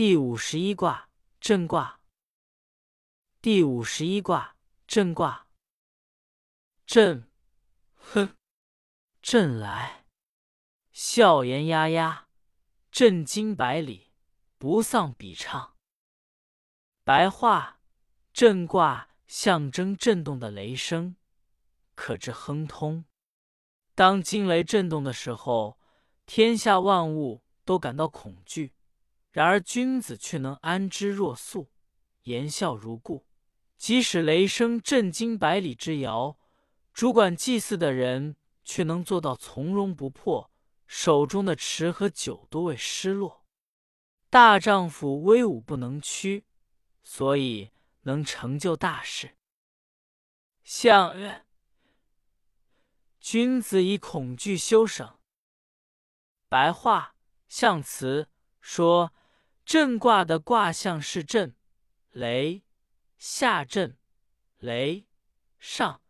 第五十一卦震卦。第五十一卦震卦。震，哼，震来，笑颜压压，震惊百里，不丧比畅。白话：震卦象征震动的雷声，可知亨通。当惊雷震动的时候，天下万物都感到恐惧。然而君子却能安之若素，言笑如故。即使雷声震惊百里之遥，主管祭祀的人却能做到从容不迫，手中的池和酒都未失落。大丈夫威武不能屈，所以能成就大事。象曰：君子以恐惧修省。白话象辞说。震卦的卦象是震、雷、下震、雷、上，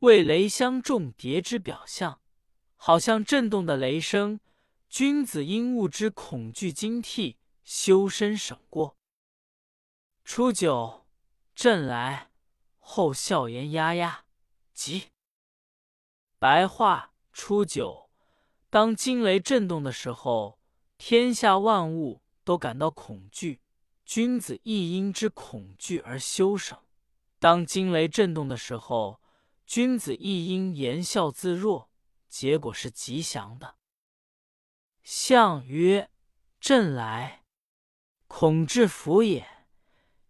为雷相重叠之表象，好像震动的雷声。君子因物之恐惧惊惕，修身省过。初九，震来，后笑颜压压，吉。白话：初九，当惊雷震动的时候，天下万物。都感到恐惧，君子亦因之恐惧而修省。当惊雷震动的时候，君子亦应言笑自若，结果是吉祥的。象曰：震来，恐至福也；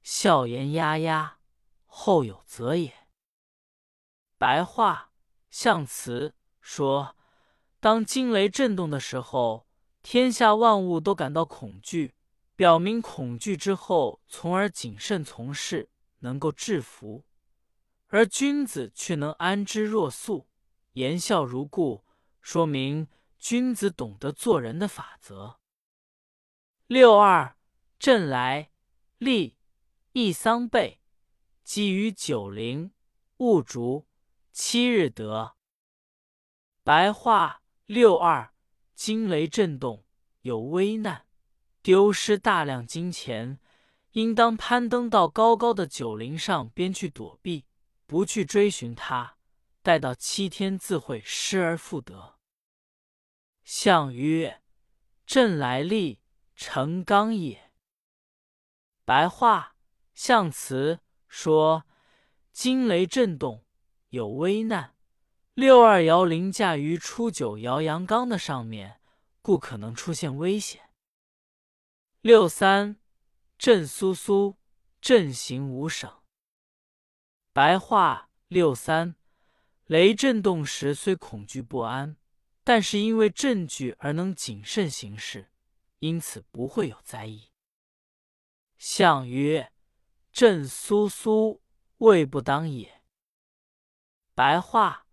笑言压压，后有则也。白话象辞说：当惊雷震动的时候。天下万物都感到恐惧，表明恐惧之后，从而谨慎从事，能够制服；而君子却能安之若素，言笑如故，说明君子懂得做人的法则。六二震来，立一桑贝，积于九陵，物竹，七日得。白话六二。惊雷震动，有危难，丢失大量金钱，应当攀登到高高的九陵上边去躲避，不去追寻他，待到七天自会失而复得。象曰：震来历，成刚也。白话象辞说：惊雷震动，有危难。六二爻凌驾于初九爻阳刚的上面，故可能出现危险。六三震苏苏，震行无省。白话：六三雷震动时虽恐惧不安，但是因为震惧而能谨慎行事，因此不会有灾异。象曰：震苏苏，未不当也。白话。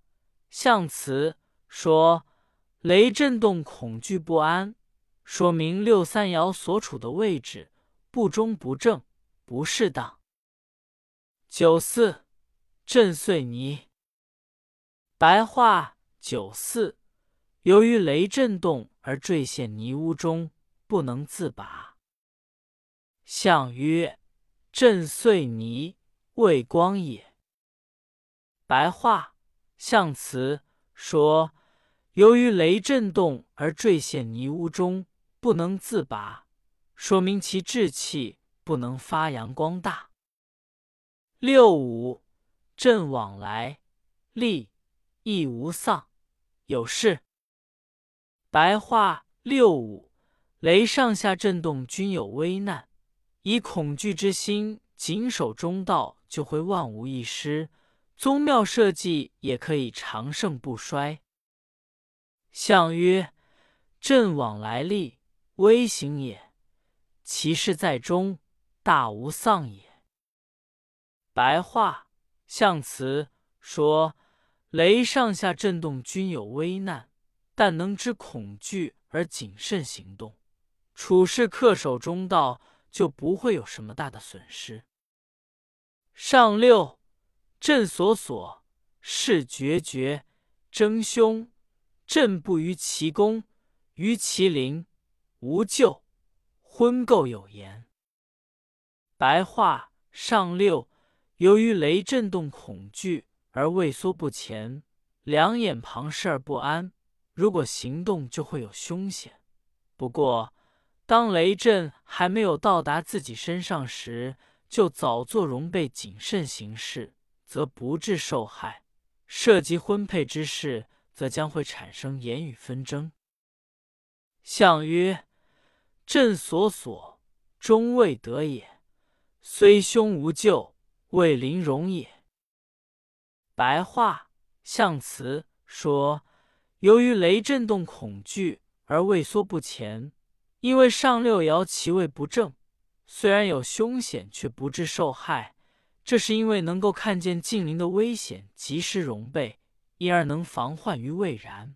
象辞说：“雷震动，恐惧不安，说明六三爻所处的位置不中不正，不适当。”九四震碎泥。白话：九四由于雷震动而坠陷泥污中，不能自拔。象曰：“震碎泥，未光也。”白话。象辞说：“由于雷震动而坠陷泥污中，不能自拔，说明其志气不能发扬光大。”六五震往来，利亦无丧，有事。白话：六五雷上下震动均有危难，以恐惧之心谨守中道，就会万无一失。宗庙社稷也可以长盛不衰。象曰：震往来利，危行也；其事在中，大无丧也。白话象辞说：雷上下震动均有危难，但能知恐惧而谨慎行动，处事恪守中道，就不会有什么大的损失。上六。震所所，事决绝，争凶，震不于其功，于其邻，无咎，婚垢有言。白话上六，由于雷震动恐惧而畏缩不前，两眼旁视而不安。如果行动，就会有凶险。不过，当雷震还没有到达自己身上时，就早做容备，谨慎行事，则不致受害。涉及婚配之事，则将会产生言语纷争。相曰：朕所所终未得也，虽凶无咎，未临容也。白话象辞说。由于雷震动恐惧而畏缩不前，因为上六爻其位不正，虽然有凶险，却不致受害。这是因为能够看见近邻的危险，及时容备，因而能防患于未然。